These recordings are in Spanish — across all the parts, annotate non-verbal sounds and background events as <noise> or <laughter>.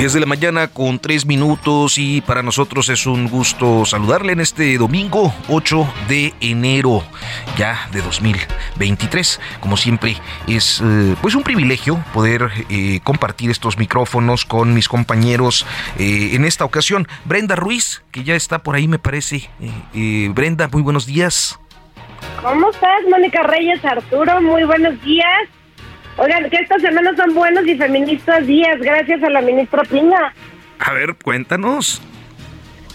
10 de la mañana con 3 minutos y para nosotros es un gusto saludarle en este domingo 8 de enero ya de 2023. Como siempre es eh, pues un privilegio poder eh, compartir estos micrófonos con mis compañeros eh, en esta ocasión. Brenda Ruiz, que ya está por ahí me parece. Brenda, muy buenos días. ¿Cómo estás, Mónica Reyes, Arturo? Muy buenos días. Oigan, que estas semanas son buenos y feministas días, gracias a la ministra Piña. A ver, cuéntanos.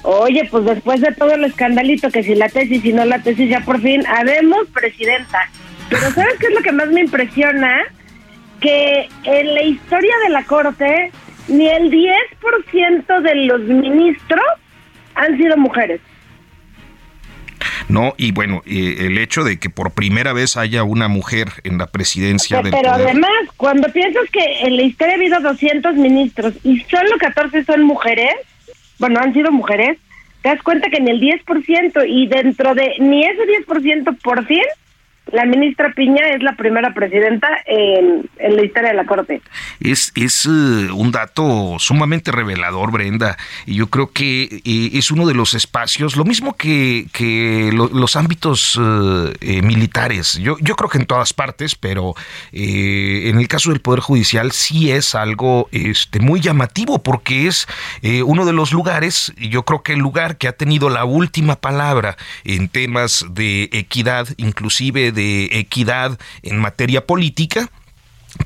Oye, pues después de todo el escandalito, que si la tesis, si no la tesis, ya por fin, habemos presidenta. Pero ¿sabes qué es lo que más me impresiona? Que en la historia de la Corte, ni el 10% de los ministros han sido mujeres. ¿No? Y bueno, el hecho de que por primera vez haya una mujer en la presidencia del Pero además, cuando piensas que en la historia ha habido 200 ministros y solo 14 son mujeres, bueno, han sido mujeres, te das cuenta que en el 10% y dentro de ni ese 10% por fin la ministra Piña es la primera presidenta en, la historia de la Corte. Es, es eh, un dato sumamente revelador, Brenda, y yo creo que eh, es uno de los espacios, lo mismo que, que los ámbitos eh, militares, yo, yo creo que en todas partes, pero en el caso del Poder Judicial sí es algo este, muy llamativo, porque es uno de los lugares, yo creo que el lugar que ha tenido la última palabra en temas de equidad, inclusive de equidad en materia política,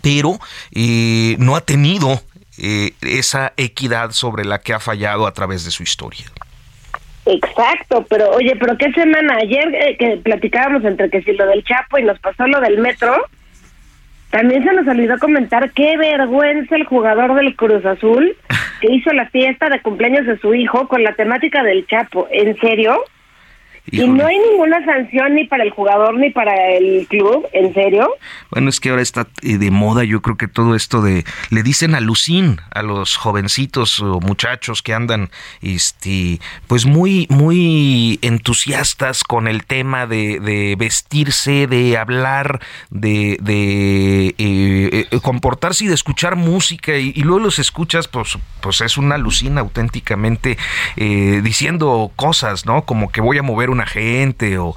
pero eh, no ha tenido eh, esa equidad sobre la que ha fallado a través de su historia. Exacto, pero oye, pero qué semana ayer eh, que platicábamos entre que si lo del Chapo y nos pasó lo del metro, también se nos olvidó comentar qué vergüenza el jugador del Cruz Azul que hizo la fiesta de cumpleaños de su hijo con la temática del Chapo. ¿En serio? Y no hay ninguna sanción ni para el jugador ni para el club, ¿en serio? Bueno, es que ahora está eh, de moda, yo creo que todo esto de le dicen a Lucín a los jovencitos o muchachos que andan este pues muy muy entusiastas con el tema de, vestirse, de hablar, de, de eh, eh, comportarse y de escuchar música y, luego los escuchas pues pues es una Lucina auténticamente diciendo cosas, ¿no? Como que voy a mover una gente o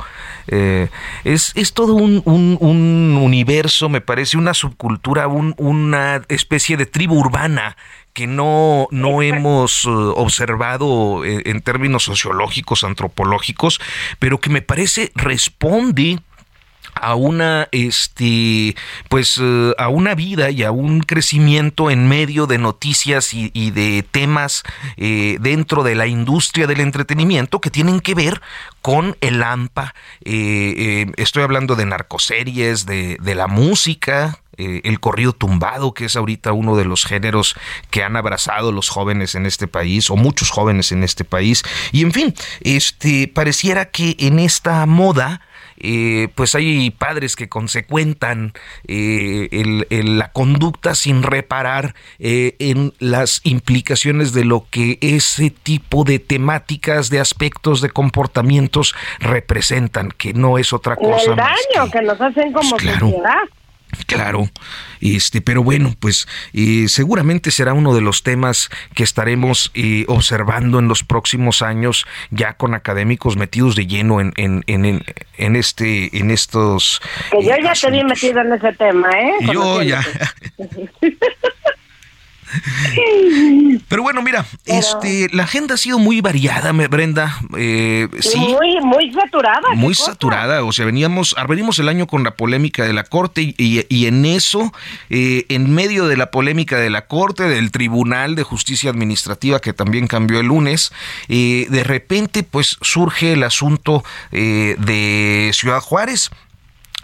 eh, es, es, todo un, un, universo, me parece, una subcultura, una especie de tribu urbana que no, no hemos eh, observado en, en términos sociológicos, antropológicos, pero que me parece responde a una este pues eh, a una vida y a un crecimiento en medio de noticias y, de temas eh, dentro de la industria del entretenimiento que tienen que ver con el AMPA eh, estoy hablando de narcoseries de, de la música el corrido tumbado, que es ahorita uno de los géneros que han abrazado los jóvenes en este país, o muchos jóvenes en este país. Y en fin, este pareciera que en esta moda eh, pues hay padres que consecuentan eh, la conducta sin reparar eh, en las implicaciones de lo que ese tipo de temáticas, de aspectos, de comportamientos representan, que no es otra cosa. El daño que, nos hacen como pues sociedad. Claro, este, pero bueno, pues eh, seguramente será uno de los temas que estaremos eh, observando en los próximos años, ya con académicos metidos de lleno en, en, en, en este, en estos. Que yo ya te vi metido en ese tema, ¿eh? Yo ya. <laughs> <laughs> Pero bueno, mira, este, la agenda ha sido muy variada, Brenda. Eh, sí, muy, muy saturada. Muy saturada. O sea, veníamos, venimos el año con la polémica de la Corte y, en eso, eh, en medio de la polémica de la Corte, del Tribunal de Justicia Administrativa que también cambió el lunes, eh, de repente pues surge el asunto de Ciudad Juárez.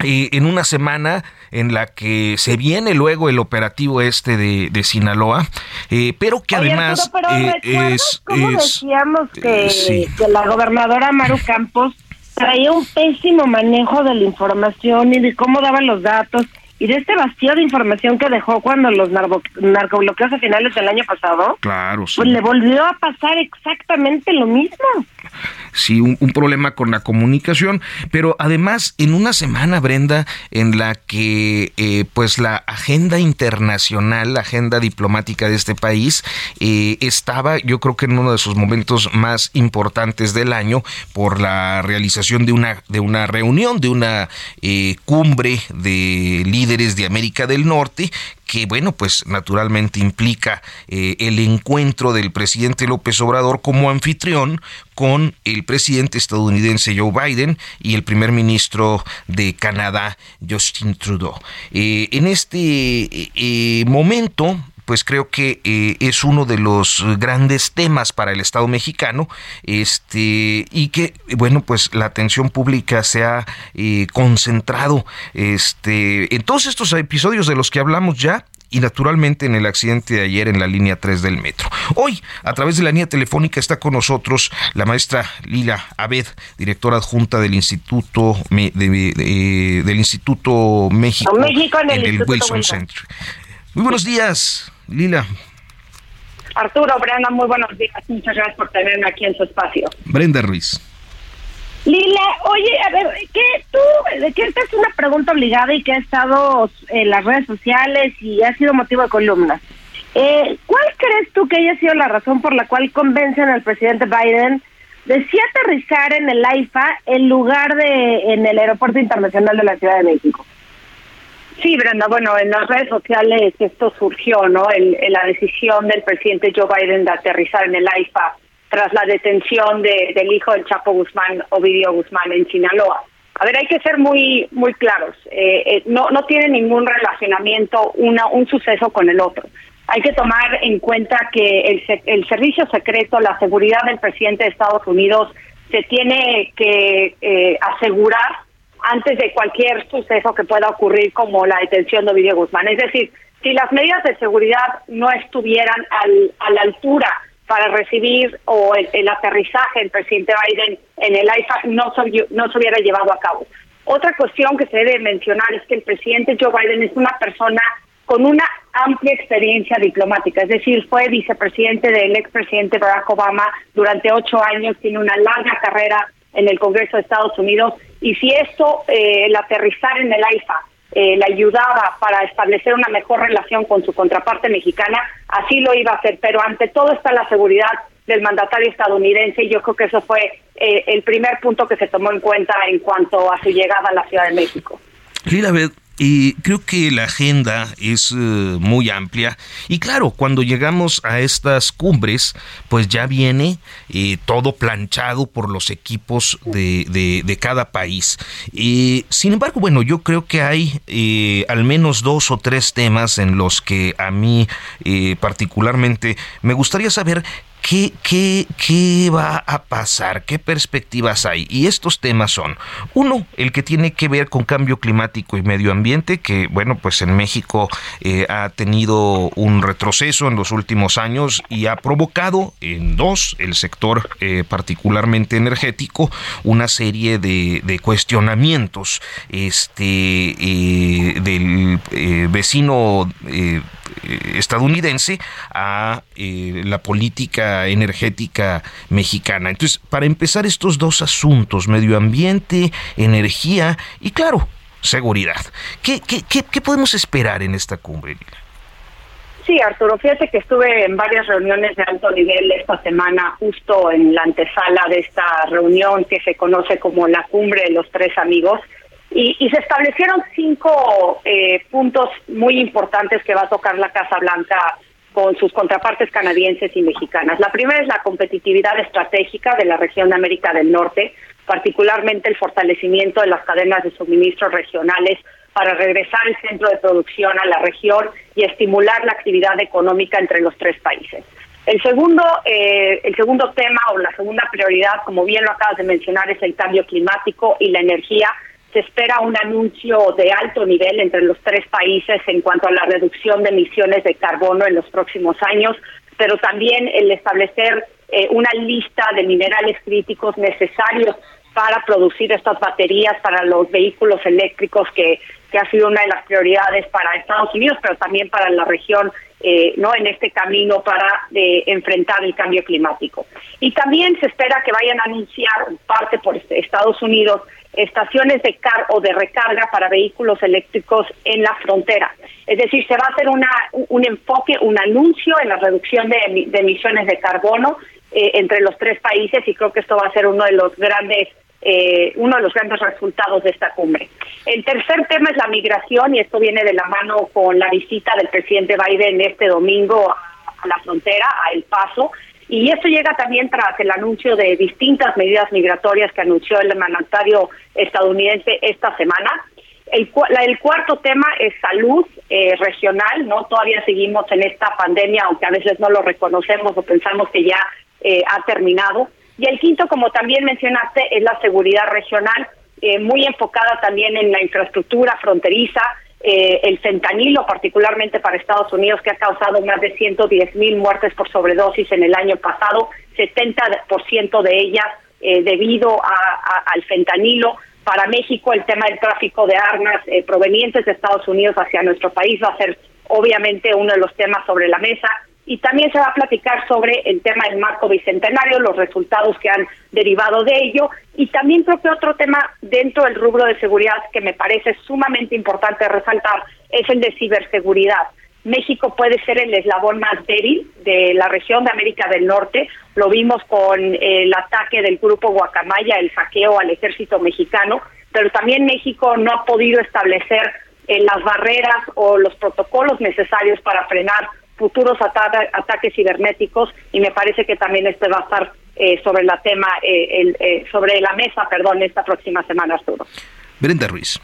En una semana en la que se viene luego el operativo este de, de Sinaloa, eh, pero que además eh, es, cómo decíamos que, eh, que la gobernadora Maru Campos traía un pésimo manejo de la información y de cómo daban los datos y de este vacío de información que dejó cuando los narco narcobloqueos a finales del año pasado, claro, pues le volvió a pasar exactamente lo mismo. Sí, un, problema con la comunicación, pero además en una semana, Brenda, en la que eh, pues la agenda internacional, la agenda diplomática de este país eh, estaba, yo creo que en uno de sus momentos más importantes del año por la realización de una de una reunión, de una eh, cumbre de líderes de América del Norte que bueno, pues naturalmente implica eh, el encuentro del presidente López Obrador como anfitrión con el presidente estadounidense Joe Biden y el primer ministro de Canadá, Justin Trudeau. Eh, en este eh, momento, pues creo que eh, es uno de los grandes temas para el Estado mexicano, este, y que, bueno, pues la atención pública se ha eh, concentrado este, en todos estos episodios de los que hablamos ya, y naturalmente en el accidente de ayer en la línea 3 del metro. Hoy, a través de la línea telefónica, está con nosotros la maestra Lila Abed, directora adjunta del Instituto del Instituto México, en el, Wilson Center. Muy buenos días. Lila. Arturo, Brenda, muy buenos días. Muchas gracias por tenerme aquí en su espacio. Brenda Ruiz. Lila, oye, a ver, ¿qué tú, que esta es una pregunta obligada y que ha estado en las redes sociales y ha sido motivo de columnas. Eh, ¿Cuál crees tú que haya sido la razón por la cual convencen al presidente Biden de sí aterrizar en el AIFA en lugar de en el Aeropuerto Internacional de la Ciudad de México? Sí, Brenda, bueno, en las redes sociales esto surgió, ¿no? El, la decisión del presidente Joe Biden de aterrizar en el AIFA tras la detención de, del hijo del Chapo Guzmán, Ovidio Guzmán, en Sinaloa. A ver, hay que ser muy muy claros. Eh, eh, no no tiene ningún relacionamiento una un suceso con el otro. Hay que tomar en cuenta que el, el servicio secreto, la seguridad del presidente de Estados Unidos se tiene que eh, asegurar antes de cualquier suceso que pueda ocurrir como la detención de Ovidio Guzmán. Es decir, si las medidas de seguridad no estuvieran al, a la altura para recibir o el, aterrizaje del presidente Biden en el AIFA no no se hubiera llevado a cabo. Otra cuestión que se debe mencionar es que el presidente Joe Biden es una persona con una amplia experiencia diplomática, es decir, fue vicepresidente del expresidente Barack Obama durante ocho años, tiene una larga carrera en el Congreso de Estados Unidos y si esto, eh, el aterrizar en el AIFA, eh, le ayudaba para establecer una mejor relación con su contraparte mexicana, así lo iba a hacer. Pero ante todo está la seguridad del mandatario estadounidense y yo creo que eso fue eh, el primer punto que se tomó en cuenta en cuanto a su llegada a la Ciudad de México. Y creo que la agenda es eh, muy amplia. Y claro, cuando llegamos a estas cumbres, pues ya viene eh, todo planchado por los equipos de, de, cada país. sin embargo, bueno, yo creo que hay eh, al menos dos o tres temas en los que a mí particularmente me gustaría saber ¿Qué, qué, ¿Qué va a pasar? ¿Qué perspectivas hay? Y estos temas son, uno, el que tiene que ver con cambio climático y medio ambiente, que bueno, pues en México eh, ha tenido un retroceso en los últimos años y ha provocado en dos, el sector eh, particularmente energético, una serie de, cuestionamientos este, eh, del vecino estadounidense a la política energética mexicana. Entonces, para empezar estos dos asuntos, medio ambiente, energía y claro, seguridad. ¿Qué, qué, qué, podemos esperar en esta cumbre, Sí, Arturo, fíjate que estuve en varias reuniones de alto nivel esta semana, justo en la antesala de esta reunión que se conoce como la cumbre de los tres amigos, y, se establecieron cinco eh, puntos muy importantes que va a tocar la Casa Blanca con sus contrapartes canadienses y mexicanas. La primera es la competitividad estratégica de la región de América del Norte, particularmente el fortalecimiento de las cadenas de suministro regionales para regresar el centro de producción a la región y estimular la actividad económica entre los tres países. El segundo, eh, el segundo tema o la segunda prioridad, como bien lo acabas de mencionar, es el cambio climático y la energía. Se espera un anuncio de alto nivel entre los tres países en cuanto a la reducción de emisiones de carbono en los próximos años, pero también el establecer eh, una lista de minerales críticos necesarios para producir estas baterías para los vehículos eléctricos que, ha sido una de las prioridades para Estados Unidos, pero también para la región, eh, no en este camino para enfrentar el cambio climático. Y también se espera que vayan a anunciar parte por Estados Unidos estaciones de car o de recarga para vehículos eléctricos en la frontera. Es decir, se va a hacer una, un enfoque, un anuncio en la reducción de, de emisiones de carbono eh, entre los tres países y creo que esto va a ser uno de los grandes eh, uno de los grandes resultados de esta cumbre. El tercer tema es la migración y esto viene de la mano con la visita del presidente Biden este domingo a la frontera, a El Paso. Y esto llega también tras el anuncio de distintas medidas migratorias que anunció el mandatario estadounidense esta semana. El, el cuarto tema es salud eh, regional, ¿no? Todavía seguimos en esta pandemia, aunque a veces no lo reconocemos o pensamos que ya eh, ha terminado. Y el quinto, como también mencionaste, es la seguridad regional, eh, muy enfocada también en la infraestructura fronteriza, eh, el fentanilo, particularmente para Estados Unidos, que ha causado más de 110 mil muertes por sobredosis en el año pasado, 70% de ellas eh, debido al fentanilo. Para México, el tema del tráfico de armas provenientes de Estados Unidos hacia nuestro país va a ser obviamente uno de los temas sobre la mesa y también se va a platicar sobre el tema del marco bicentenario, los resultados que han derivado de ello y también creo que otro tema dentro del rubro de seguridad que me parece sumamente importante resaltar es el de ciberseguridad. México puede ser el eslabón más débil de la región de América del Norte. Lo vimos con el ataque del grupo Guacamaya, el saqueo al ejército mexicano, pero también México no ha podido establecer eh, las barreras o los protocolos necesarios para frenar futuros ataques cibernéticos y me parece que también este va a estar eh, sobre la tema eh, eh, sobre la mesa, perdón, esta próxima semana, Arturo. Brenda Ruiz.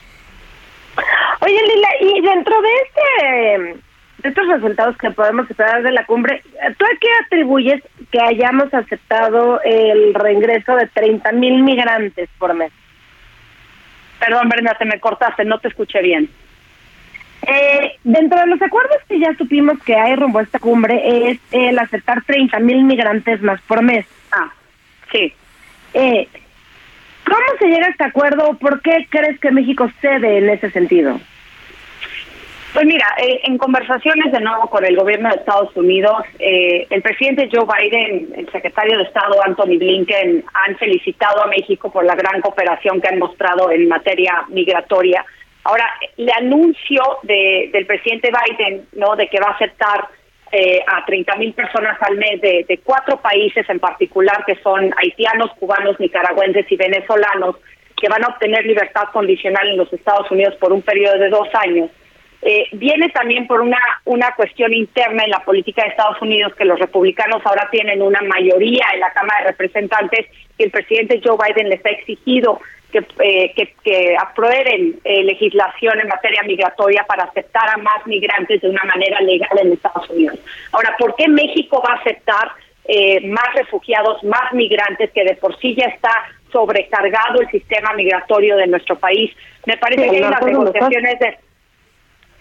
Oye, Lila, y dentro de este de estos resultados que podemos esperar de la cumbre, ¿tú a qué atribuyes que hayamos aceptado el reingreso de 30 mil migrantes por mes? Perdón, Brenda, te me cortaste, no te escuché bien. Eh, dentro de los acuerdos que ya supimos que hay rumbo a esta cumbre es el aceptar 30 mil migrantes más por mes. Ah, sí. Eh, ¿Cómo se llega a este acuerdo? ¿Por qué crees que México cede en ese sentido? Pues mira, eh, en conversaciones de nuevo con el gobierno de Estados Unidos, eh, el presidente Joe Biden, el secretario de Estado Anthony Blinken han felicitado a México por la gran cooperación que han mostrado en materia migratoria Ahora, el anuncio de, del presidente Biden, ¿no? De que va a aceptar eh, a 30 mil personas al mes de, cuatro países en particular, que son haitianos, cubanos, nicaragüenses y venezolanos, que van a obtener libertad condicional en los Estados Unidos por un periodo de dos años. Eh, viene también por una, una cuestión interna en la política de Estados Unidos, que los republicanos ahora tienen una mayoría en la Cámara de Representantes, que el presidente Joe Biden les ha exigido eh, que, que, aprueben eh, legislación en materia migratoria para aceptar a más migrantes de una manera legal en Estados Unidos. Ahora, ¿por qué México va a aceptar eh, más refugiados, más migrantes que de por sí ya está sobrecargado el sistema migratorio de nuestro país? Me parece que hay unas negociaciones de...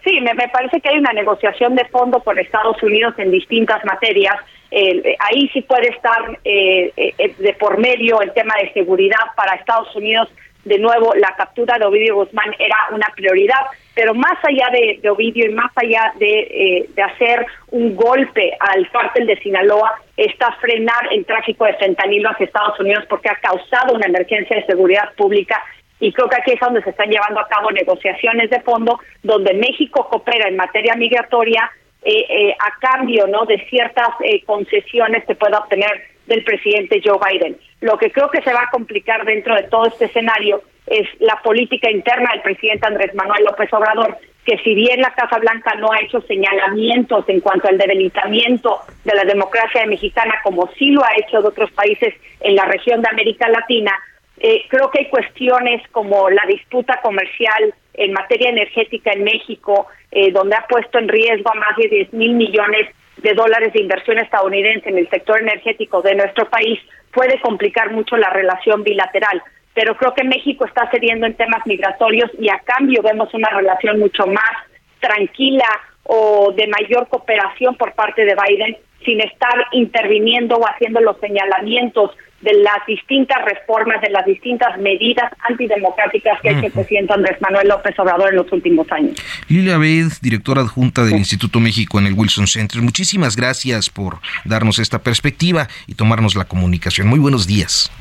Sí, me, me parece que hay una negociación de fondo con Estados Unidos en distintas materias eh, ahí sí puede estar eh, eh, de por medio el tema de seguridad para Estados Unidos. De nuevo, la captura de Ovidio Guzmán era una prioridad, pero más allá de, Ovidio y más allá de, de, hacer un golpe al cártel de Sinaloa, está frenar el tráfico de fentanilo hacia Estados Unidos porque ha causado una emergencia de seguridad pública. Y creo que aquí es donde se están llevando a cabo negociaciones de fondo donde México coopera en materia migratoria eh, eh, a cambio no de ciertas eh, concesiones que pueda obtener del presidente Joe Biden. Lo que creo que se va a complicar dentro de todo este escenario es la política interna del presidente Andrés Manuel López Obrador, que si bien la Casa Blanca no ha hecho señalamientos en cuanto al debilitamiento de la democracia mexicana, como sí lo ha hecho de otros países en la región de América Latina, eh, creo que hay cuestiones como la disputa comercial en materia energética en México, eh, donde ha puesto en riesgo a más de 10 mil millones de dólares de inversión estadounidense en el sector energético de nuestro país, puede complicar mucho la relación bilateral. Pero creo que México está cediendo en temas migratorios y a cambio vemos una relación mucho más tranquila o de mayor cooperación por parte de Biden sin estar interviniendo o haciendo los señalamientos de las distintas reformas, de las distintas medidas antidemocráticas que ha hecho el presidente Andrés Manuel López Obrador en los últimos años. Lilia Abed, directora adjunta del Instituto México en el Wilson Center, muchísimas gracias por darnos esta perspectiva y tomarnos la comunicación. Muy buenos días.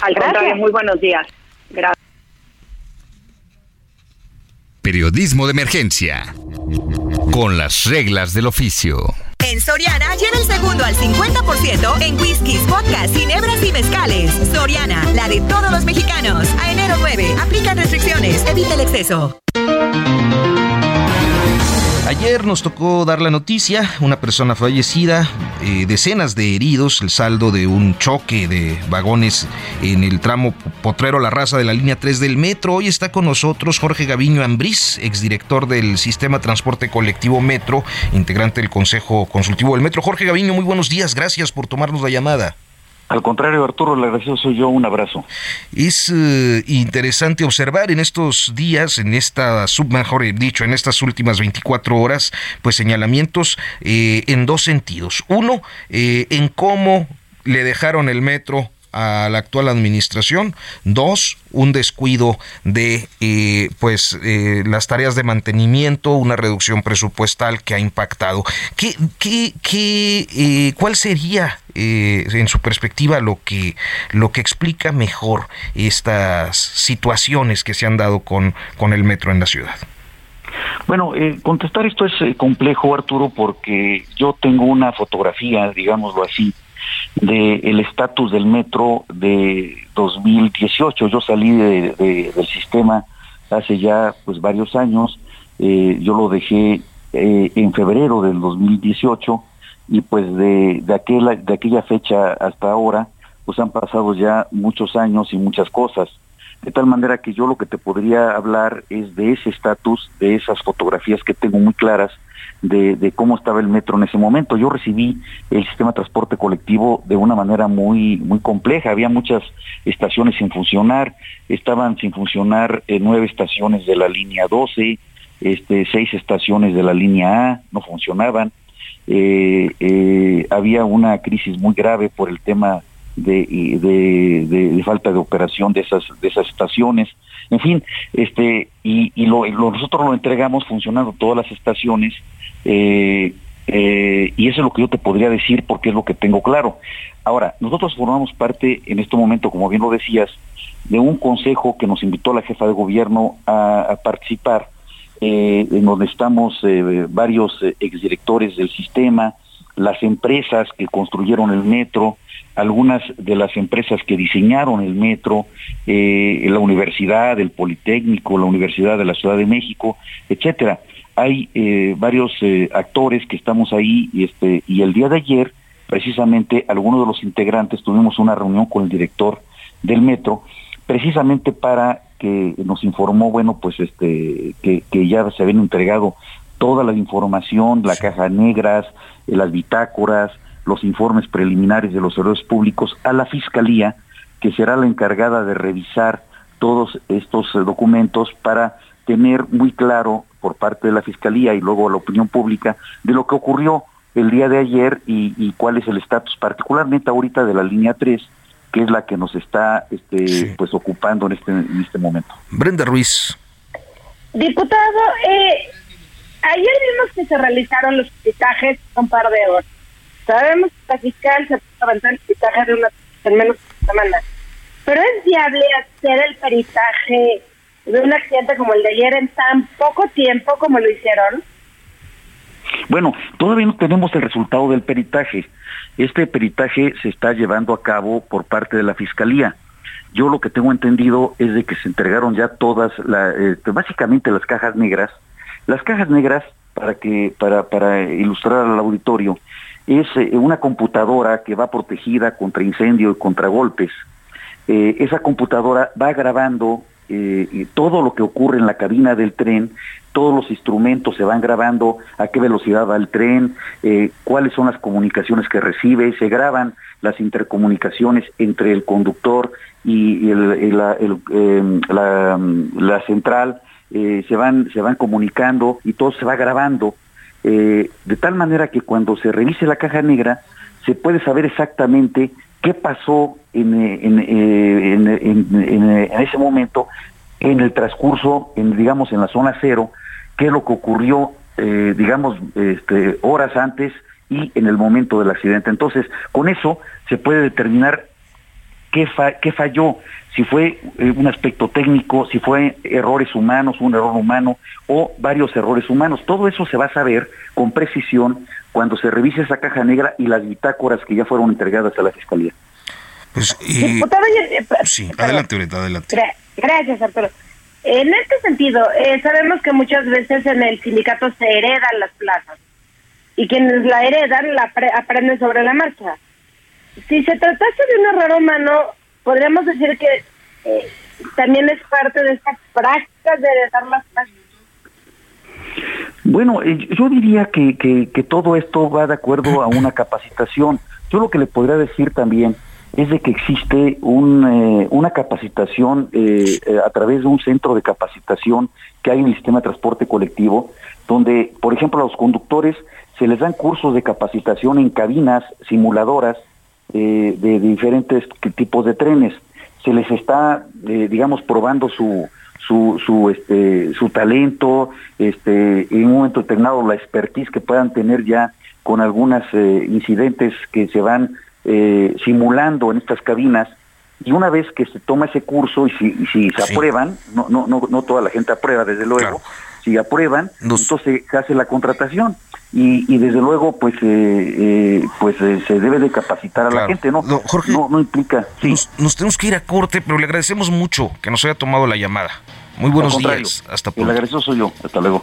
Al contrario, muy buenos días. Gracias. Periodismo de emergencia. Con las reglas del oficio. En Soriana lleva el segundo al 50% en whiskies, vodkas, ginebras y mezcales. Soriana, la de todos los mexicanos. A enero 9, aplican restricciones, evita el exceso. Ayer nos tocó dar la noticia, una persona fallecida, eh, decenas de heridos, el saldo de un choque de vagones en el tramo Potrero La Raza de la línea 3 del metro. Hoy está con nosotros Jorge Gaviño Ambriz, exdirector del Sistema Transporte Colectivo Metro, integrante del Consejo Consultivo del Metro. Jorge Gaviño, muy buenos días, gracias por tomarnos la llamada. Al contrario, Arturo, le agradecido soy yo. Un abrazo. Es eh, interesante observar en estos días, en esta, mejor dicho, en estas últimas 24 horas, pues señalamientos eh, en dos sentidos. Uno, eh, en cómo le dejaron el metro a la actual administración. Dos, un descuido de eh, pues eh, las tareas de mantenimiento, una reducción presupuestal que ha impactado. ¿Qué, qué, qué eh, ¿Cuál sería en su perspectiva lo que lo que explica mejor estas situaciones que se han dado con, con el metro en la ciudad? Bueno, contestar esto es complejo, Arturo, porque yo tengo una fotografía, digámoslo así, del estatus del metro de 2018. Yo salí de, del sistema hace ya pues varios años, eh, yo lo dejé eh, en febrero del 2018 y pues de, de, aquella, de aquella fecha hasta ahora pues han pasado ya muchos años y muchas cosas. De tal manera que yo lo que te podría hablar es de ese estatus, de esas fotografías que tengo muy claras de, cómo estaba el metro en ese momento. Yo recibí el sistema de transporte colectivo de una manera muy, muy compleja. Había muchas estaciones sin funcionar, estaban sin funcionar eh, nueve estaciones de la línea 12, este, seis estaciones de la línea A no funcionaban. Eh, eh, había una crisis muy grave por el tema de, de, falta de operación de esas, de esas estaciones. En fin, este, y, nosotros lo entregamos funcionando todas las estaciones eh, eh, y eso es lo que yo te podría decir porque es lo que tengo claro. Ahora, nosotros formamos parte en este momento, como bien lo decías, de un consejo que nos invitó la jefa de gobierno a, participar, eh, en donde estamos varios exdirectores del sistema, las empresas que construyeron el metro, algunas de las empresas que diseñaron el metro, la universidad, el Politécnico, la Universidad de la Ciudad de México, etcétera hay eh, varios eh, actores que estamos ahí y este y el día de ayer precisamente algunos de los integrantes tuvimos una reunión con el director del metro precisamente para que nos informó bueno pues este que, que ya se habían entregado toda la información la caja negras eh, las bitácoras los informes preliminares de los servidores públicos a la fiscalía que será la encargada de revisar todos estos documentos para tener muy claro por parte de la Fiscalía y luego a la opinión pública de lo que ocurrió el día de ayer y, cuál es el estatus, particularmente ahorita de la línea 3, que es la que nos está este, pues ocupando en este, en este momento. Brenda Ruiz. Diputado, eh, ayer vimos que se realizaron los pitajes un par de horas. Sabemos que la fiscal se puede avanzar el pitaje de una en menos de una semana. pero es viable hacer el peritaje de un accidente como el de ayer en tan poco tiempo como lo hicieron. Bueno, todavía no tenemos el resultado del peritaje. Este peritaje se está llevando a cabo por parte de la Fiscalía. Yo lo que tengo entendido es de que se entregaron ya todas, eh, básicamente las cajas negras. Las cajas negras, para, que, para, para ilustrar al auditorio, es eh, una computadora que va protegida contra incendio y contra golpes. Eh, esa computadora va grabando todo lo que ocurre en la cabina del tren, todos los instrumentos se van grabando, a qué velocidad va el tren, cuáles son las comunicaciones que recibe, se graban las intercomunicaciones entre el conductor y, em, la, central eh, se van se van comunicando y todo se va grabando eh, de tal manera que cuando se revise la caja negra se puede saber exactamente qué pasó en, ese momento en el transcurso digamos en la zona cero qué es lo que ocurrió eh, digamos este, horas antes y en el momento del accidente. Entonces, con eso se puede determinar qué, qué falló, si fue eh, un aspecto técnico, si fue errores humanos, un error humano o varios errores humanos. Todo eso se va a saber con precisión cuando se revise esa caja negra y las bitácoras que ya fueron entregadas a la Fiscalía. Pues, sí, adelante, adelante. gracias, Arturo. En este sentido, eh, sabemos que muchas veces en el sindicato se heredan las plazas y quienes la heredan la aprenden sobre la marcha. Si se tratase de un error humano, podríamos decir que eh, también es parte de esta práctica de heredar las plazas. Bueno, eh, yo diría que, que, todo esto va de acuerdo a una <laughs> capacitación. Yo lo que le podría decir también es de que existe un, eh, una capacitación a través de un centro de capacitación que hay en el sistema de transporte colectivo, donde, por ejemplo, a los conductores se les dan cursos de capacitación en cabinas simuladoras eh, de, diferentes tipos de trenes. Se les está, eh, digamos, probando su, su, su, este, su talento, este, en un momento determinado la expertise que puedan tener ya con algunos eh, incidentes que se van simulando en estas cabinas. Y una vez que se toma ese curso y si, si se aprueban, no, no, no, no toda la gente aprueba, desde luego, si aprueban, entonces se hace la contratación. Y, desde luego pues eh, eh, pues eh, se debe de capacitar a la gente no no, Jorge, no, implica. Nos, tenemos que ir a corte pero le agradecemos mucho que nos haya tomado la llamada. Muy buenos días. Hasta pronto. el agradecido soy yo. Hasta luego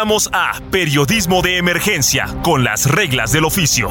Regresamos a Periodismo de Emergencia con las reglas del oficio.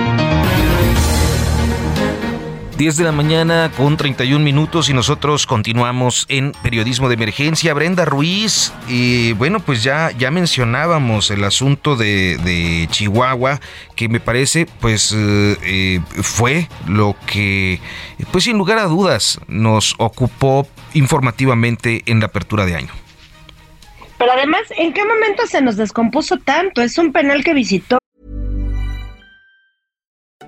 10 de la mañana con 31 minutos y nosotros continuamos en periodismo de emergencia. Brenda Ruiz, y bueno, pues ya, ya mencionábamos el asunto de, Chihuahua, que me parece pues eh, eh, fue lo que, pues sin lugar a dudas, nos ocupó informativamente en la apertura de año. Pero además, ¿en qué momento se nos descompuso tanto? Es un penal que visitó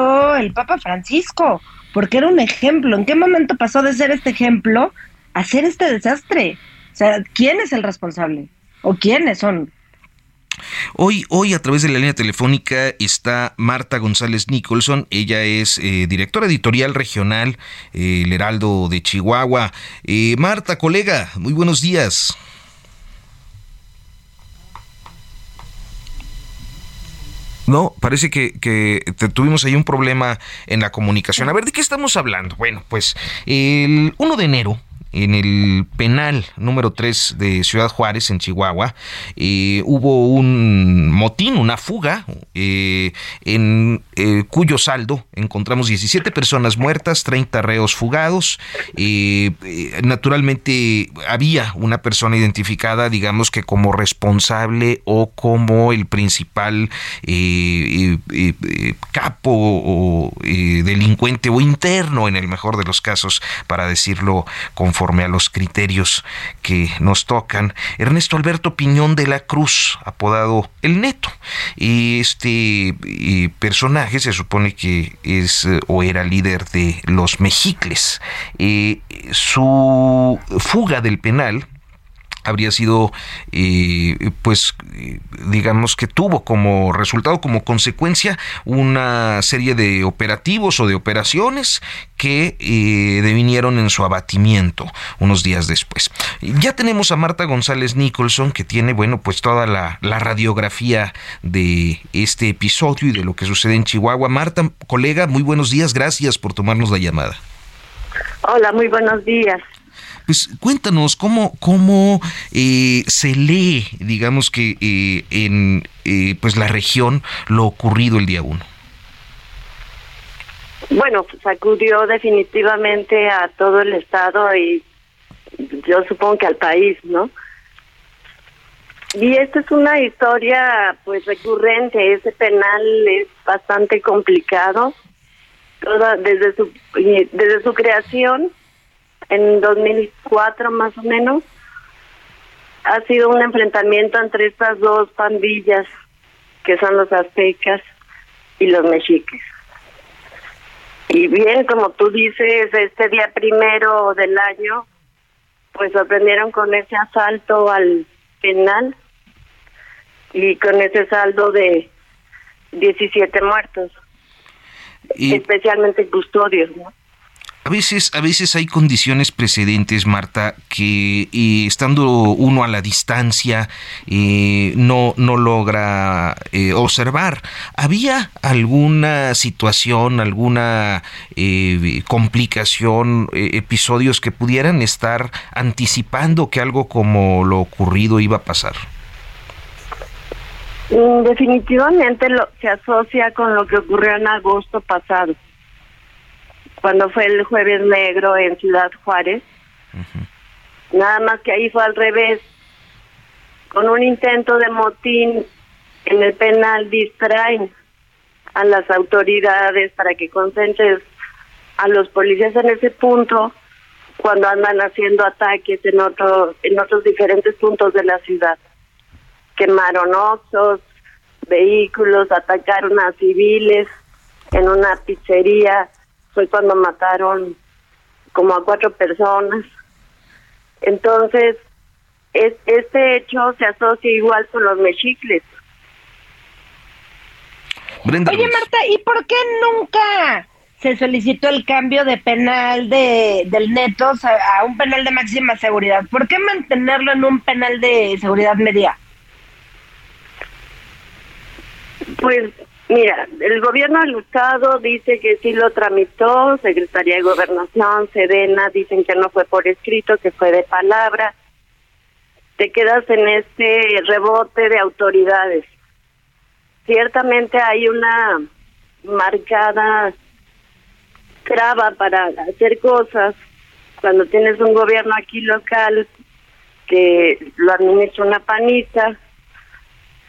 Oh, el Papa Francisco, porque era un ejemplo. ¿En qué momento pasó de ser este ejemplo a ser este desastre? O sea, ¿quién es el responsable? ¿O quiénes son? Hoy, hoy a través de la línea telefónica está Marta González Nicholson. Ella es eh, directora editorial regional eh, El Heraldo de Chihuahua. Eh, Marta, colega, muy buenos días. No, parece que, que tuvimos ahí un problema en la comunicación. A ver, ¿de qué estamos hablando? Bueno, pues el 1 de enero en el penal número 3 de Ciudad Juárez, en Chihuahua, eh, hubo un motín, una fuga, eh, en eh, cuyo saldo encontramos 17 personas muertas, 30 reos fugados. naturalmente había una persona identificada, digamos que como responsable o como el principal capo o delincuente o interno en el mejor de los casos, para decirlo con conforme a los criterios que nos tocan. Ernesto Alberto Piñón de la Cruz, apodado El Neto. Este personaje se supone que es eh, o era líder de los Mexicles. Eh, su fuga del penal habría sido, eh, pues, digamos que tuvo como resultado, como consecuencia, una serie de operativos o de operaciones que eh, devinieron en su abatimiento unos días después. Ya tenemos a Marta González Nicholson, que tiene, bueno, pues toda la, la radiografía de este episodio y de lo que sucede en Chihuahua. Marta, colega, muy buenos días, gracias por tomarnos la llamada. Hola, muy buenos días. Pues cuéntanos cómo, cómo eh, se lee, digamos que eh, en eh, pues la región lo ocurrido el día uno. Bueno, sacudió definitivamente a todo el estado y yo supongo que al país, ¿no? Y esta es una historia pues recurrente, ese penal es bastante complicado. Toda desde su desde su creación en 2004 más o menos. Ha sido un enfrentamiento entre estas dos pandillas, que son los aztecas y los mexiques. Y bien, como tú dices, este día primero del año, pues sorprendieron con ese asalto al penal y con ese saldo de 17 muertos, especialmente custodios, ¿no? A veces, a veces hay condiciones precedentes, Marta, que eh, estando uno a la distancia eh, no, no logra eh, observar. ¿Había alguna situación, alguna complicación, episodios que pudieran estar anticipando que algo como lo ocurrido iba a pasar? Mm, definitivamente se asocia con lo que ocurrió en agosto pasado cuando fue el jueves negro en Ciudad Juárez. Nada más que ahí fue al revés. Con un intento de motín en el penal distraen a las autoridades para que concentren a los policías en ese punto cuando andan haciendo ataques en otros en otros diferentes puntos de la ciudad. Quemaron oxos, vehículos, atacaron a civiles en una pizzería fue cuando mataron como a cuatro personas. Entonces, es, este hecho se asocia igual con los mexicles. Oye, Marta, ¿y por qué nunca se solicitó el cambio de penal de del Netos a, a, un penal de máxima seguridad? ¿Por qué mantenerlo en un penal de seguridad media? Pues Mira, el gobierno del Estado dice que sí lo tramitó, Secretaría de Gobernación, Sedena, dicen que no fue por escrito, que fue de palabra. Te quedas en este rebote de autoridades. Ciertamente hay una marcada traba para hacer cosas cuando tienes un gobierno aquí local que lo administra una panista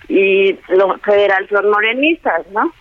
y lo federal son morenistas, ¿no?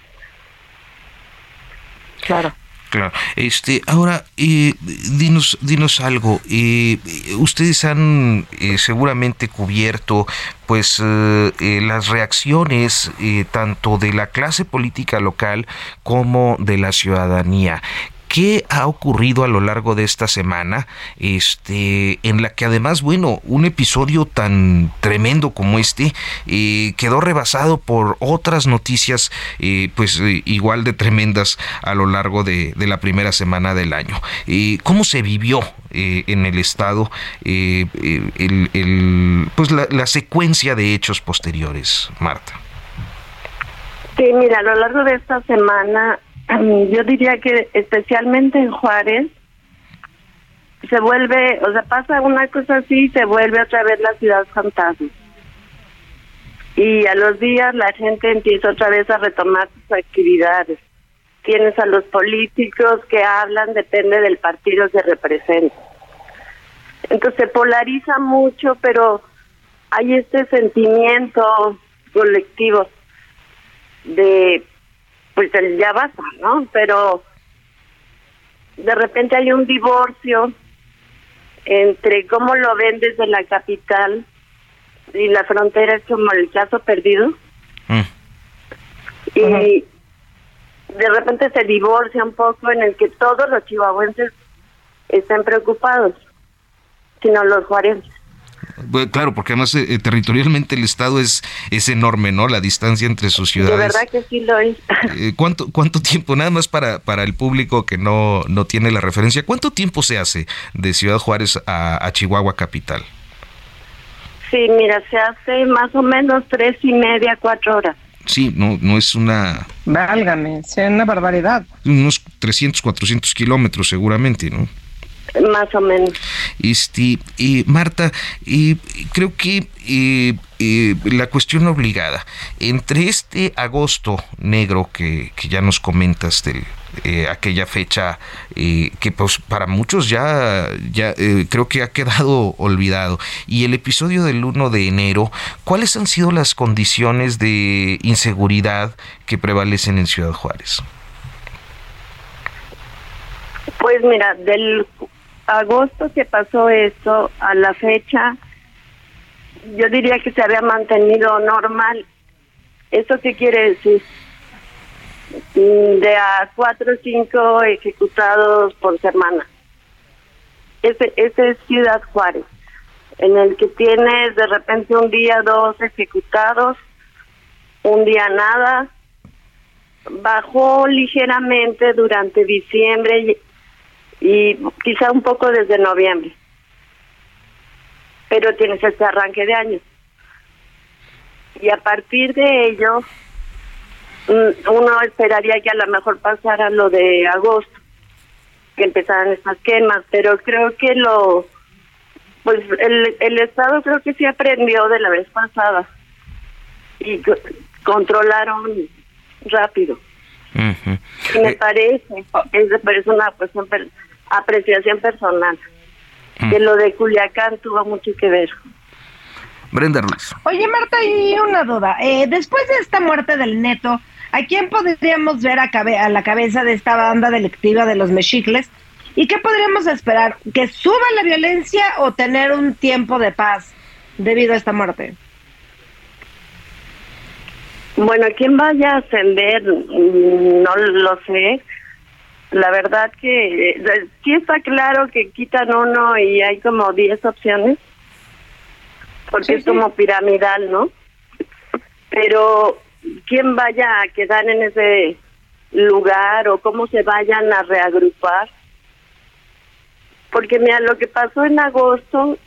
Claro. Claro. Este, ahora, eh, dinos, dinos algo. Eh, ustedes han eh, seguramente cubierto, pues, las reacciones tanto de la clase política local como de la ciudadanía. ¿Qué ha ocurrido a lo largo de esta semana? Este, en la que además, bueno, un episodio tan tremendo como este eh, quedó rebasado por otras noticias, eh, pues eh, igual de tremendas a lo largo de, la primera semana del año. ¿Cómo se vivió en el estado el, pues la, la secuencia de hechos posteriores, Marta? Sí, mira, a lo largo de esta semana yo diría que especialmente en Juárez se vuelve, o sea, pasa una cosa así y se vuelve otra vez la ciudad fantasma. Y a los días la gente empieza otra vez a retomar sus actividades. Tienes a los políticos que hablan, depende del partido que representa. Entonces se polariza mucho, pero hay este sentimiento colectivo de pues ya basta, ¿no? Pero de repente hay un divorcio entre cómo lo ven desde la capital y la frontera es como el caso perdido. Mm. Y de repente se divorcia un poco en el que todos los chihuahuenses están preocupados, sino los juarenses claro, porque además eh, eh, territorialmente el estado es, es enorme, ¿no? La distancia entre sus ciudades. De verdad que sí lo es. <laughs> Eh, ¿cuánto, ¿Cuánto tiempo, nada más para, para el público que no, no tiene la referencia, cuánto tiempo se hace de Ciudad Juárez a, Chihuahua capital? Sí, mira, se hace más o menos tres y media, cuatro horas. Sí, no, no es una... Válgame, es una barbaridad. Unos 300, 400 kilómetros seguramente, ¿no? Más o menos. Este, Marta, creo que la cuestión obligada, entre este agosto negro que, ya nos comentas eh, aquella fecha que pues para muchos ya, ya eh, creo que ha quedado <laughs> olvidado, y el episodio del 1 de enero, ¿cuáles han sido las condiciones de inseguridad que prevalecen en Ciudad Juárez? Pues mira, del agosto que pasó esto, a la fecha, yo diría que se había mantenido normal. ¿Eso qué quiere decir? De a cuatro o cinco ejecutados por semana. Ese, ese es Ciudad Juárez, en el que tienes de repente un día dos ejecutados, un día nada. Bajó ligeramente durante diciembre y quizá un poco desde noviembre. Pero tienes este arranque de año. Y a partir de ello, mm, uno esperaría que a lo mejor pasara lo de agosto, que empezaran estas quemas, pero creo que lo, pues el, el Estado creo que sí aprendió de la vez pasada y controlaron rápido. me eh, parece, es, parece una cuestión apreciación personal. Mm. Que lo de Culiacán tuvo mucho que ver. Brenda Ruiz. Oye, Marta, y una duda. Eh, después de esta muerte del neto, ¿a quién podríamos ver a, a la cabeza de esta banda delictiva de los mexicles? ¿Y qué podríamos esperar? ¿Que suba la violencia o tener un tiempo de paz debido a esta muerte? Bueno, ¿quién vaya a ascender? Mm, no lo sé la verdad que eh, sí está claro que quitan uno y hay como 10 opciones, porque es como piramidal, ¿no? Pero quién vaya a quedar en ese lugar o cómo se vayan a reagrupar. Porque mira, lo que pasó en agosto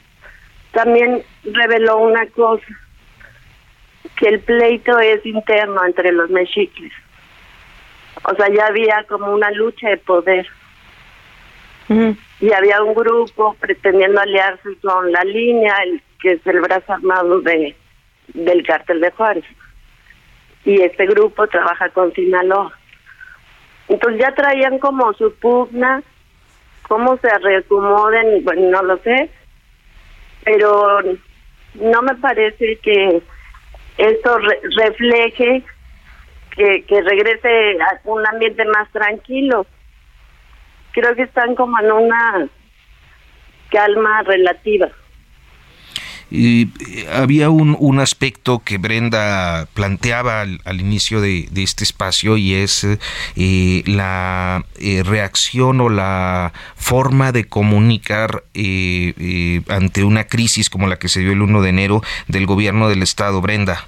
también reveló una cosa, que el pleito es interno entre los mexicles. O sea, ya había como una lucha de poder. Y había un grupo pretendiendo aliarse con la línea, el que es el brazo armado de del cártel de Juárez. Y este grupo trabaja con Sinaloa. Entonces ya traían como su pugna, cómo se reacomoden, bueno, no lo sé, pero no me parece que esto refleje que, regrese a un ambiente más tranquilo. Creo que están como en una calma relativa. Y eh, había un, un, aspecto que Brenda planteaba al, inicio de, este espacio y es eh, la eh, reacción o la forma de comunicar ante una crisis como la que se dio el 1 de enero del gobierno del estado. Brenda.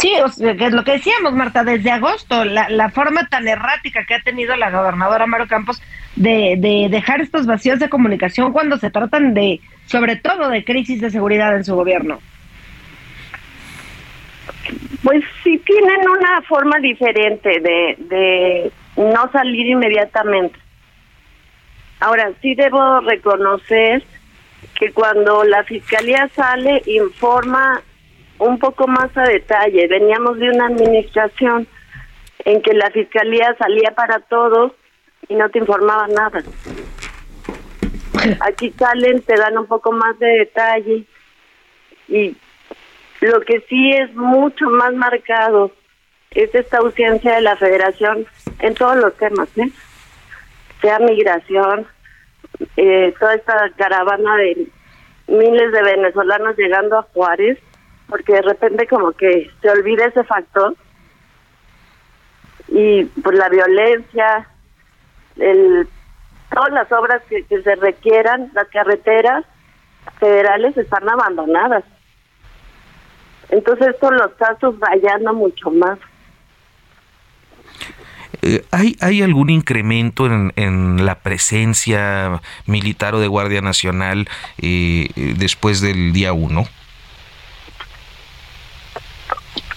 Sí, es lo que decíamos, Marta, desde agosto, la, la, forma tan errática que ha tenido la gobernadora Maro Campos de, de dejar estos vacíos de comunicación cuando se tratan de, sobre todo, de crisis de seguridad en su gobierno. Pues sí tienen una forma diferente de, de no salir inmediatamente. Ahora, sí debo reconocer que cuando la fiscalía sale, informa un poco más a detalle. Veníamos de una administración en que la fiscalía salía para todos y no te informaba nada. Aquí salen, te dan un poco más de detalle y lo que sí es mucho más marcado es esta ausencia de la federación en todos los temas, ¿eh? sea migración, eh, toda esta caravana de miles de venezolanos llegando a Juárez, porque de repente como que se olvida ese factor y por la violencia, el, todas las obras que, se requieran, las carreteras federales están abandonadas. Entonces esto lo está subrayando mucho más. Eh, ¿hay, ¿Hay algún incremento en, en, la presencia militar o de Guardia Nacional eh, después del día 1?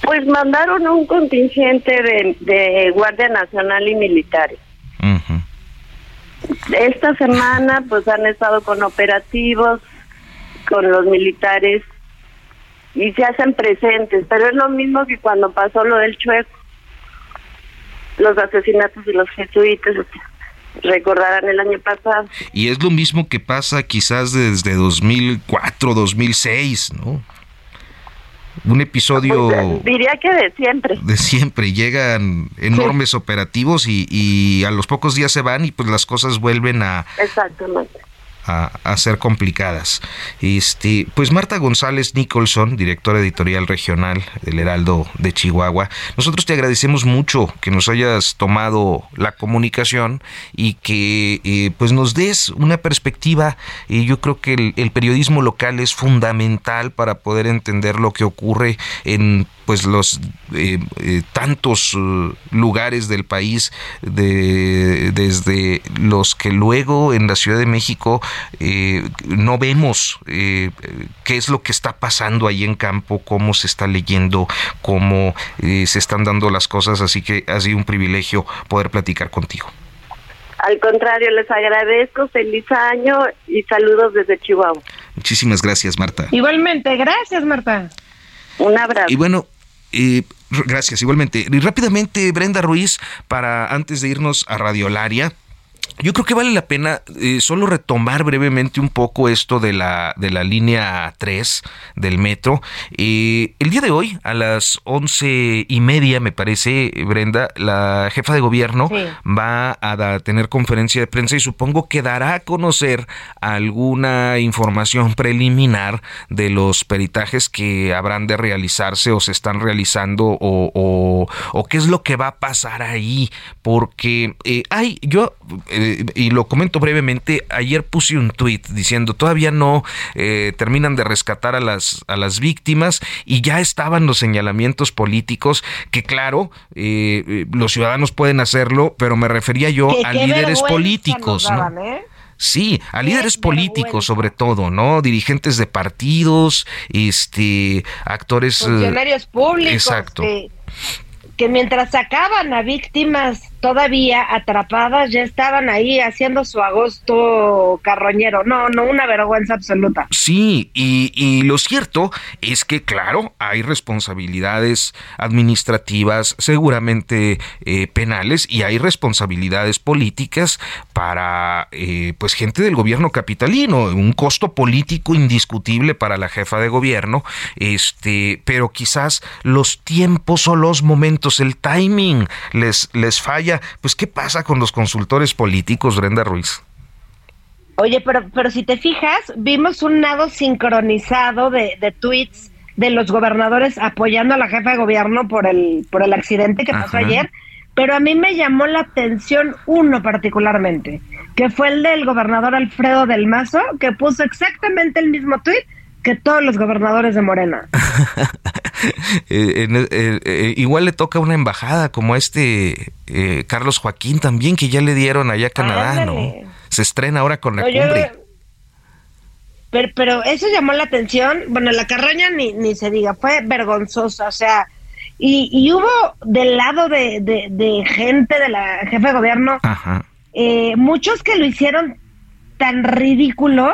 Pues mandaron un contingente de, Guardia Nacional y militares. Esta semana pues han estado con operativos, con los militares y se hacen presentes, pero es lo mismo que cuando pasó lo del chueco, los asesinatos y los jesuitas, recordarán el año pasado. Y es lo mismo que pasa quizás desde 2004, 2006, ¿no? Un episodio... Pues, diría que de siempre. De siempre. Llegan enormes operativos y, y, a los pocos días se van y pues las cosas vuelven a... Exactamente a, ser complicadas. Este, pues Marta González Nicholson, directora editorial regional del Heraldo de Chihuahua, nosotros te agradecemos mucho que nos hayas tomado la comunicación y que eh, pues nos des una perspectiva. y yo creo que el, periodismo local es fundamental para poder entender lo que ocurre en pues los eh, eh, tantos lugares del país de, desde los que luego en la Ciudad de México eh, no vemos qué es lo que está pasando ahí en campo, cómo se está leyendo, cómo se están dando las cosas, así que ha sido un privilegio poder platicar contigo. Al contrario, les agradezco, feliz año y saludos desde Chihuahua. Muchísimas gracias, Marta. Igualmente, gracias, Marta. Un abrazo. Y bueno, eh, gracias, igualmente. Y rápidamente, Brenda Ruiz, para antes de irnos a Radiolaria. Yo creo que vale la pena eh, solo retomar brevemente un poco esto de la, de la línea 3 del metro. Eh, el día de hoy, a las once y media, me parece, Brenda, la jefa de gobierno va a tener conferencia de prensa y supongo que dará a conocer alguna información preliminar de los peritajes que habrán de realizarse o se están realizando o, o, qué es lo que va a pasar ahí. Porque eh, hay, yo eh, y lo comento brevemente, ayer puse un tweet diciendo todavía no eh, terminan de rescatar a las, a las víctimas y ya estaban los señalamientos políticos que claro, eh, los ciudadanos pueden hacerlo, pero me refería yo a líderes políticos. Sí, a líderes políticos sobre todo, ¿no? Dirigentes de partidos, este, actores... Funcionarios públicos. Exacto. Que, que mientras sacaban a víctimas todavía atrapadas, ya estaban ahí haciendo su agosto carroñero. No, no, una vergüenza absoluta. Sí, y, lo cierto es que, claro, hay responsabilidades administrativas, seguramente eh, penales, y hay responsabilidades políticas para, eh, pues, gente del gobierno capitalino, un costo político indiscutible para la jefa de gobierno, este, pero quizás los tiempos o los momentos, el timing les, les falla. Pues, ¿qué pasa con los consultores políticos, Brenda Ruiz? Oye, pero, pero si te fijas, vimos un nado sincronizado de, de tweets de los gobernadores apoyando a la jefa de gobierno por el, por el accidente que pasó ayer, pero a mí me llamó la atención uno particularmente, que fue el del gobernador Alfredo del Mazo, que puso exactamente el mismo tweet que todos los gobernadores de Morena. <laughs> <laughs> Eh, eh, eh, igual le toca una embajada como este Carlos Joaquín también, que ya le dieron allá a Canadá, ¿no? Se estrena ahora con la cumbre. pero, pero eso llamó la atención. Bueno, la carroña ni, ni se diga, fue vergonzosa, o sea, y, y hubo del lado de, de, gente de la jefa de gobierno, muchos que lo hicieron tan ridículo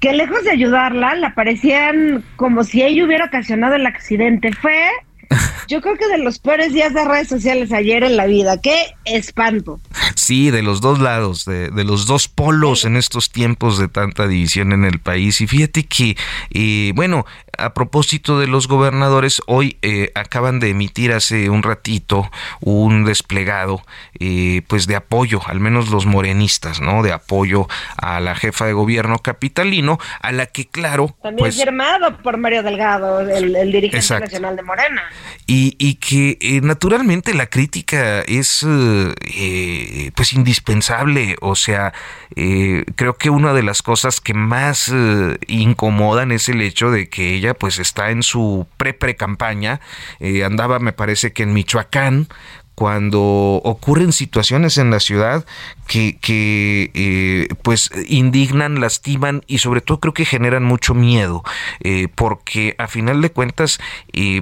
que lejos de ayudarla, la parecían como si ella hubiera ocasionado el accidente. Fue, <laughs> yo creo que de los peores días de redes sociales ayer en la vida. Qué espanto. Sí, de los dos lados, de, los dos polos en estos tiempos de tanta división en el país. Y fíjate que, eh, bueno, a propósito de los gobernadores, hoy eh, acaban de emitir hace un ratito un desplegado, eh, pues de apoyo, al menos los morenistas, ¿no? De apoyo a la jefa de gobierno capitalino, a la que, claro. También pues, firmado por Mario Delgado, el, dirigente nacional de Morena. Y, y que eh, naturalmente la crítica es, pues, indispensable. O sea, creo que una de las cosas que más incomodan es el hecho de que ella pues está en su pre-pre-campaña, eh, andaba me parece que en Michoacán, cuando ocurren situaciones en la ciudad que, que eh, pues indignan, lastiman y sobre todo creo que generan mucho miedo, eh, porque a final de cuentas,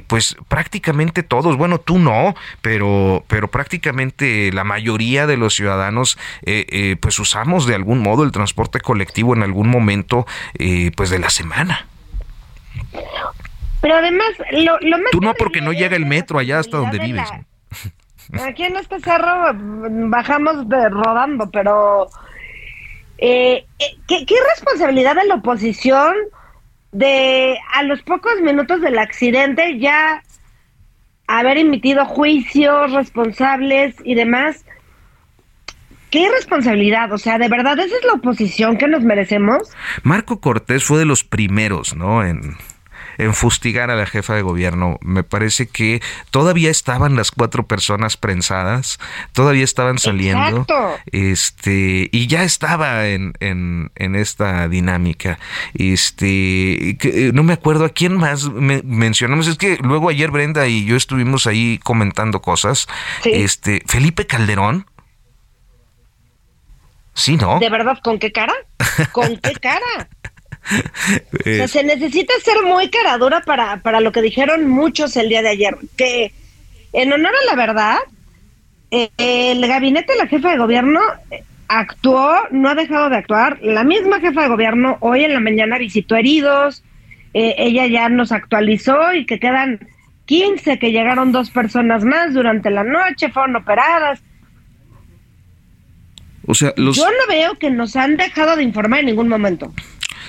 pues prácticamente todos, bueno, tú no, pero, pero prácticamente la mayoría de los ciudadanos, pues usamos de algún modo el transporte colectivo en algún momento, pues de la semana. Pero además, lo, lo más... Tú no, porque no llega el metro allá hasta donde vives. Aquí en este cerro bajamos de rodando, pero... Eh, eh, ¿qué, ¿Qué responsabilidad de la oposición de a los pocos minutos del accidente ya haber emitido juicios responsables y demás? ¿Qué responsabilidad? O sea, ¿de verdad esa es la oposición que nos merecemos? Marco Cortés fue de los primeros, ¿no? En, en fustigar a la jefa de gobierno. Me parece que todavía estaban las cuatro personas prensadas, todavía estaban saliendo. Este, y ya estaba en, en, en, esta dinámica. Este, que, no me acuerdo a quién más mencionamos. Es que luego ayer Brenda y yo estuvimos ahí comentando cosas. Este, Felipe Calderón. Sí, ¿no? ¿De verdad? ¿Con qué cara? ¿Con qué cara? <laughs> <laughs> o sea, se necesita ser muy caradura para, para lo que dijeron muchos el día de ayer, que en honor a la verdad, eh, el gabinete de la jefa de gobierno actuó, no ha dejado de actuar. La misma jefa de gobierno hoy en la mañana visitó heridos, eh, ella ya nos actualizó y que quedan 15, que llegaron dos personas más durante la noche, fueron operadas. O sea, Yo no veo que nos han dejado de informar en ningún momento.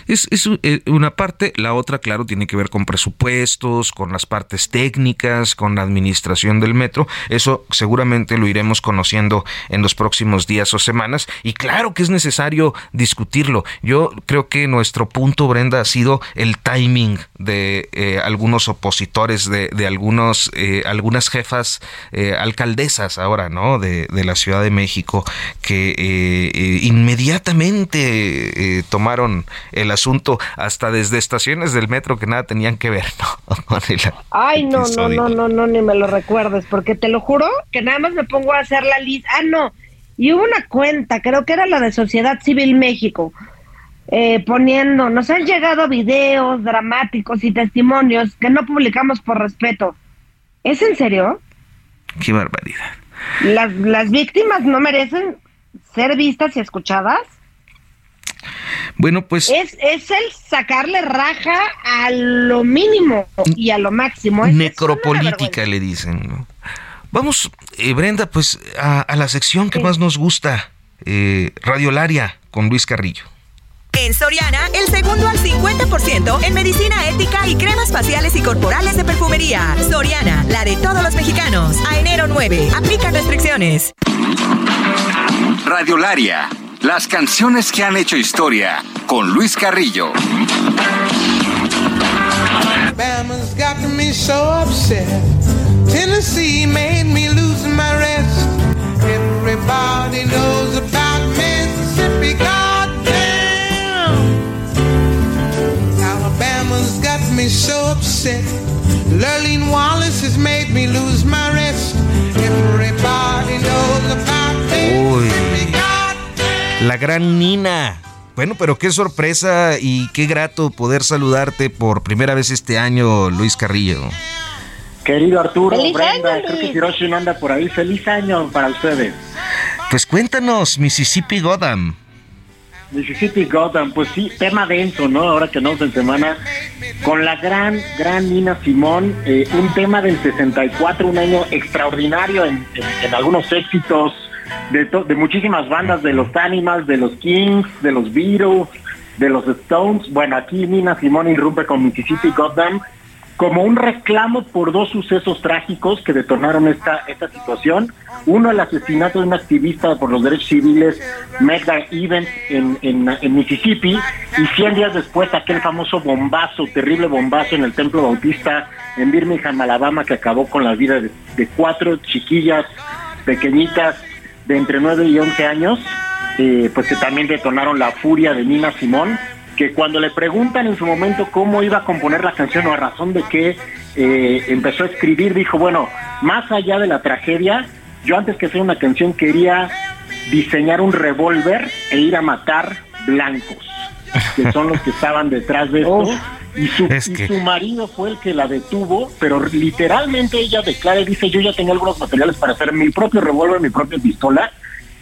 Es, eh, una parte, la otra, claro, tiene que ver con presupuestos, con las partes técnicas, con la administración del metro. Eso seguramente lo iremos conociendo en los próximos días o semanas. Y claro que es necesario discutirlo. Yo creo que nuestro punto, Brenda, ha sido el timing de eh, algunos opositores, de, algunos, eh, algunas jefas alcaldesas ahora, ¿no? De, de, la Ciudad de México, que inmediatamente tomaron el asunto hasta desde estaciones del metro que nada tenían que ver, ¿no? <laughs> Ay, no, no, no, no, no, ni me lo recuerdes, porque te lo juro que nada más me pongo a hacer la lista. Ah, no, y hubo una cuenta, creo que era la de Sociedad Civil México, eh, poniendo, nos han llegado videos dramáticos y testimonios que no publicamos por respeto. ¿Es en serio? Qué barbaridad. las, las víctimas no merecen ser vistas y escuchadas. Bueno, pues... Es, es el sacarle raja a lo mínimo y a lo máximo. necropolítica le dicen. Vamos, eh, Brenda, pues a, la sección que más nos gusta, eh, Radiolaria, con Luis Carrillo. En Soriana, el segundo al 50% en medicina ética y cremas faciales y corporales de perfumería. Soriana, la de todos los mexicanos. A enero 9, aplican restricciones. Radiolaria, las canciones que han hecho historia, con Luis Carrillo. Alabama's got me so upset. Tennessee made me lose my rest. Everybody knows about Mississippi. me so upset. Lurleen Wallace has made me lose my rest. Everybody knows about Uy. La gran Nina. Bueno, pero qué sorpresa y qué grato poder saludarte por primera vez este año, Luis Carrillo. Querido Arturo, Brenda, creo que Hiroshi no anda por ahí. Feliz año para ustedes. Pues cuéntanos, Mississippi Gotham. Mississippi Gotham, pues sí, tema denso, ¿no? Ahora que no en semana, con la gran, gran Nina Simón, eh, un tema del 64, un año extraordinario en, algunos éxitos de, de, muchísimas bandas, de los Animals, de los Kings, de los Beatles, de los Stones. Bueno, aquí Nina Simón irrumpe con Mississippi Gotham como un reclamo por dos sucesos trágicos que detonaron esta, esta situación. Uno, el asesinato de un activista por los derechos civiles, Medgar Evans, en, en, Mississippi, y 100 días después aquel famoso bombazo, terrible bombazo en el Templo Bautista en Birmingham, Alabama, que acabó con la vida de cuatro chiquillas pequeñitas de entre 9 y 11 años, eh, pues que también detonaron la furia de Nina Simón que cuando le preguntan en su momento cómo iba a componer la canción o a razón de qué eh, empezó a escribir, dijo, bueno, más allá de la tragedia, yo antes que hacer una canción quería diseñar un revólver e ir a matar blancos, que son los que estaban detrás de esto. Y, su, y su marido fue el que la detuvo, pero literalmente ella declara y dice, yo ya tenía algunos materiales para hacer mi propio revólver, mi propia pistola,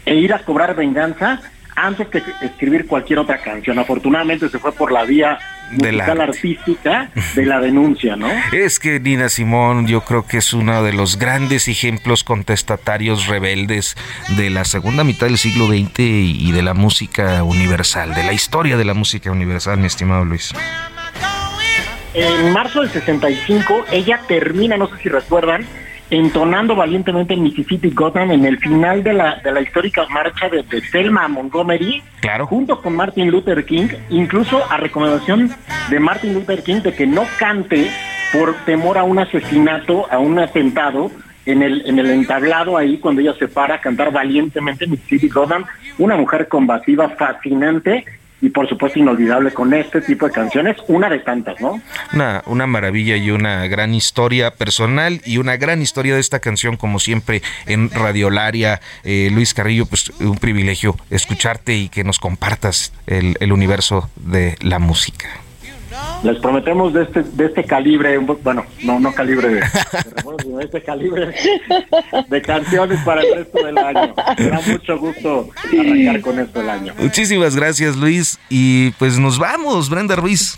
e ir a cobrar venganza antes que escribir cualquier otra canción. Afortunadamente se fue por la vía musical artística de la denuncia, ¿no? <laughs> Es que Nina Simón yo creo que es uno de los grandes ejemplos contestatarios rebeldes de la segunda mitad del siglo XX y de la música universal, de la historia de la música universal, mi estimado Luis. En marzo del 65 ella termina, no sé si recuerdan, entonando valientemente Mississippi Gotham en el final de la, de la histórica marcha de, Selma a Montgomery, claro. junto con Martin Luther King, incluso a recomendación de Martin Luther King de que no cante por temor a un asesinato, a un atentado, en el, en el entablado ahí cuando ella se para a cantar valientemente Mississippi Gotham, una mujer combativa fascinante y por supuesto inolvidable con este tipo de canciones, una de tantas, ¿no? Una, una maravilla y una gran historia personal y una gran historia de esta canción, como siempre en Radiolaria. Eh, Luis Carrillo, pues un privilegio escucharte y que nos compartas el, el universo de la música. Les prometemos de este, de este calibre, bueno, no, no calibre de, de este calibre de canciones para el resto del año. Me da mucho gusto arrancar con esto el año. Muchísimas gracias, Luis. Y pues nos vamos, Brenda Ruiz.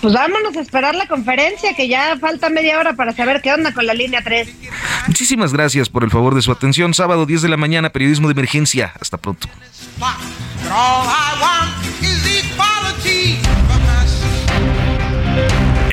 Pues vámonos a esperar la conferencia, que ya falta media hora para saber qué onda con la línea 3. Muchísimas gracias por el favor de su atención. Sábado 10 de la mañana, periodismo de emergencia. Hasta pronto.